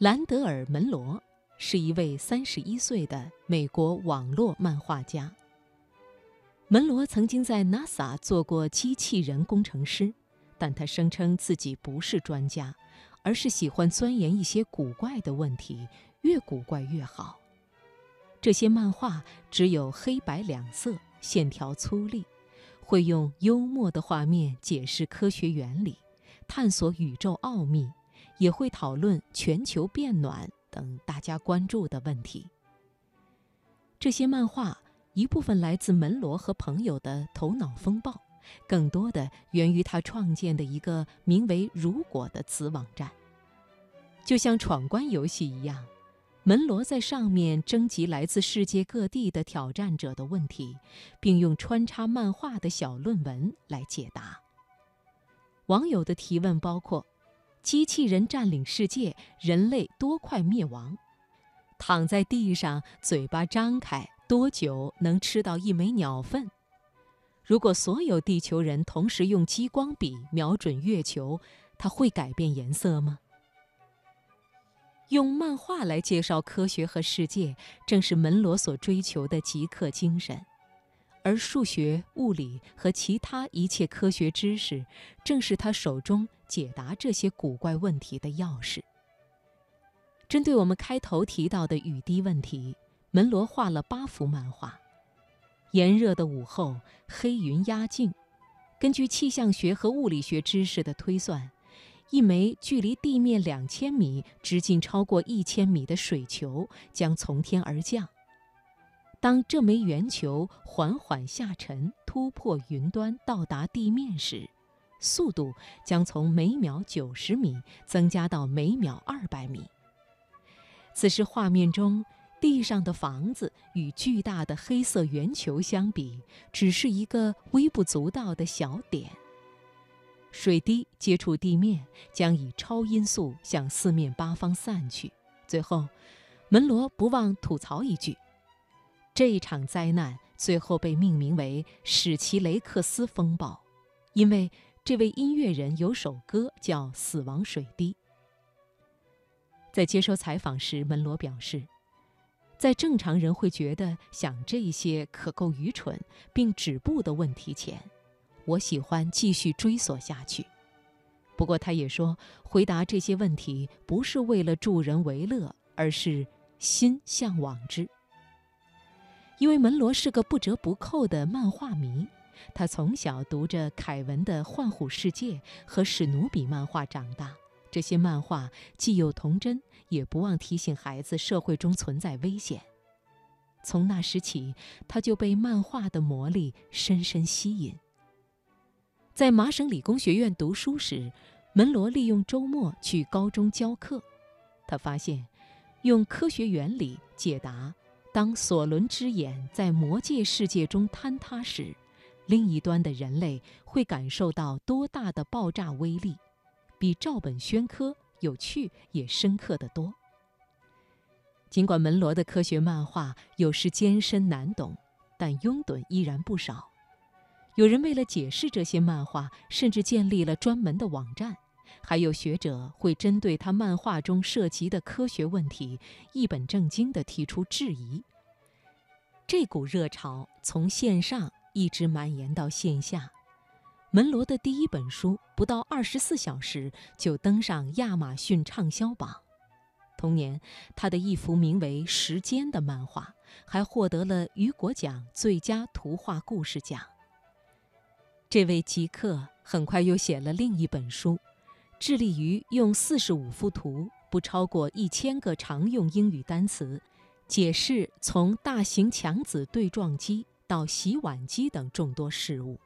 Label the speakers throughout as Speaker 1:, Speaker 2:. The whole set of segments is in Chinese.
Speaker 1: 兰德尔·门罗是一位三十一岁的美国网络漫画家。门罗曾经在 NASA 做过机器人工程师，但他声称自己不是专家，而是喜欢钻研一些古怪的问题，越古怪越好。这些漫画只有黑白两色，线条粗粝，会用幽默的画面解释科学原理，探索宇宙奥秘。也会讨论全球变暖等大家关注的问题。这些漫画一部分来自门罗和朋友的头脑风暴，更多的源于他创建的一个名为“如果”的子网站。就像闯关游戏一样，门罗在上面征集来自世界各地的挑战者的问题，并用穿插漫画的小论文来解答。网友的提问包括。机器人占领世界，人类多快灭亡？躺在地上，嘴巴张开，多久能吃到一枚鸟粪？如果所有地球人同时用激光笔瞄准月球，它会改变颜色吗？用漫画来介绍科学和世界，正是门罗所追求的极客精神。而数学、物理和其他一切科学知识，正是他手中解答这些古怪问题的钥匙。针对我们开头提到的雨滴问题，门罗画了八幅漫画。炎热的午后，黑云压境。根据气象学和物理学知识的推算，一枚距离地面两千米、直径超过一千米的水球将从天而降。当这枚圆球缓缓下沉，突破云端到达地面时，速度将从每秒九十米增加到每秒二百米。此时，画面中地上的房子与巨大的黑色圆球相比，只是一个微不足道的小点。水滴接触地面，将以超音速向四面八方散去。最后，门罗不忘吐槽一句。这一场灾难最后被命名为史奇雷克斯风暴，因为这位音乐人有首歌叫《死亡水滴》。在接受采访时，门罗表示，在正常人会觉得想这些可够愚蠢并止步的问题前，我喜欢继续追索下去。不过，他也说，回答这些问题不是为了助人为乐，而是心向往之。因为门罗是个不折不扣的漫画迷，他从小读着凯文的《幻虎世界》和史努比漫画长大。这些漫画既有童真，也不忘提醒孩子社会中存在危险。从那时起，他就被漫画的魔力深深吸引。在麻省理工学院读书时，门罗利用周末去高中教课。他发现，用科学原理解答。当索伦之眼在魔界世界中坍塌时，另一端的人类会感受到多大的爆炸威力，比照本宣科有趣也深刻的多。尽管门罗的科学漫画有时艰深难懂，但拥趸依然不少。有人为了解释这些漫画，甚至建立了专门的网站。还有学者会针对他漫画中涉及的科学问题，一本正经地提出质疑。这股热潮从线上一直蔓延到线下。门罗的第一本书不到二十四小时就登上亚马逊畅销榜。同年，他的一幅名为《时间》的漫画还获得了雨果奖最佳图画故事奖。这位极客很快又写了另一本书。致力于用四十五幅图、不超过一千个常用英语单词，解释从大型强子对撞机到洗碗机等众多事物。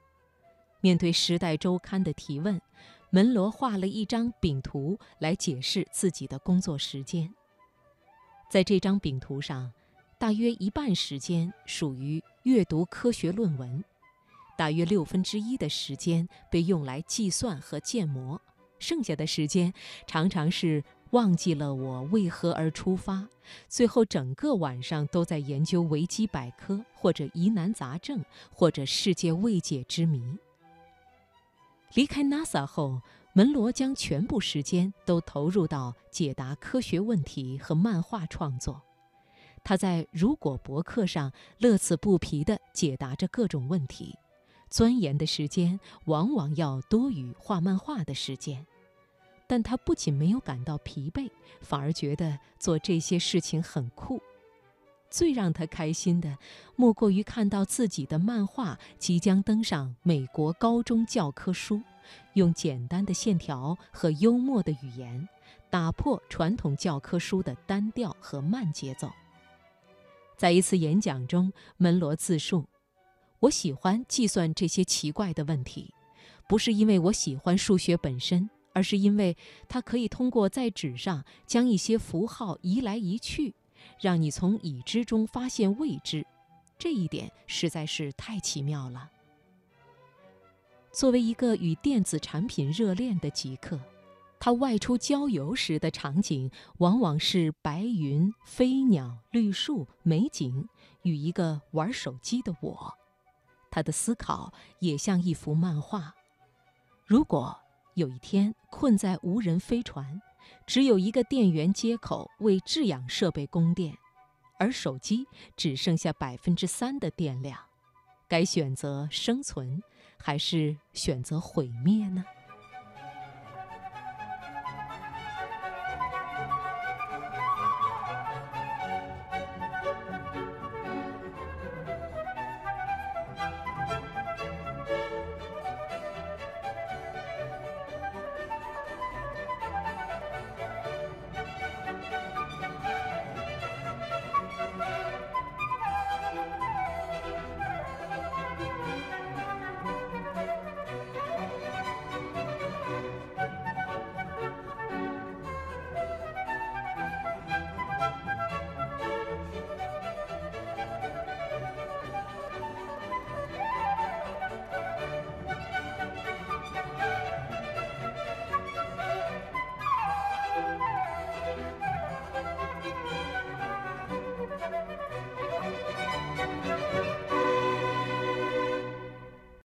Speaker 1: 面对《时代周刊》的提问，门罗画了一张饼图来解释自己的工作时间。在这张饼图上，大约一半时间属于阅读科学论文，大约六分之一的时间被用来计算和建模。剩下的时间常常是忘记了我为何而出发，最后整个晚上都在研究维基百科，或者疑难杂症，或者世界未解之谜。离开 NASA 后，门罗将全部时间都投入到解答科学问题和漫画创作。他在如果博客上乐此不疲地解答着各种问题，钻研的时间往往要多于画漫画的时间。但他不仅没有感到疲惫，反而觉得做这些事情很酷。最让他开心的，莫过于看到自己的漫画即将登上美国高中教科书，用简单的线条和幽默的语言，打破传统教科书的单调和慢节奏。在一次演讲中，门罗自述：“我喜欢计算这些奇怪的问题，不是因为我喜欢数学本身，而是因为它可以通过在纸上将一些符号移来移去。”让你从已知中发现未知，这一点实在是太奇妙了。作为一个与电子产品热恋的极客，他外出郊游时的场景往往是白云、飞鸟、绿树、美景与一个玩手机的我。他的思考也像一幅漫画。如果有一天困在无人飞船，只有一个电源接口为制氧设备供电，而手机只剩下百分之三的电量，该选择生存，还是选择毁灭呢？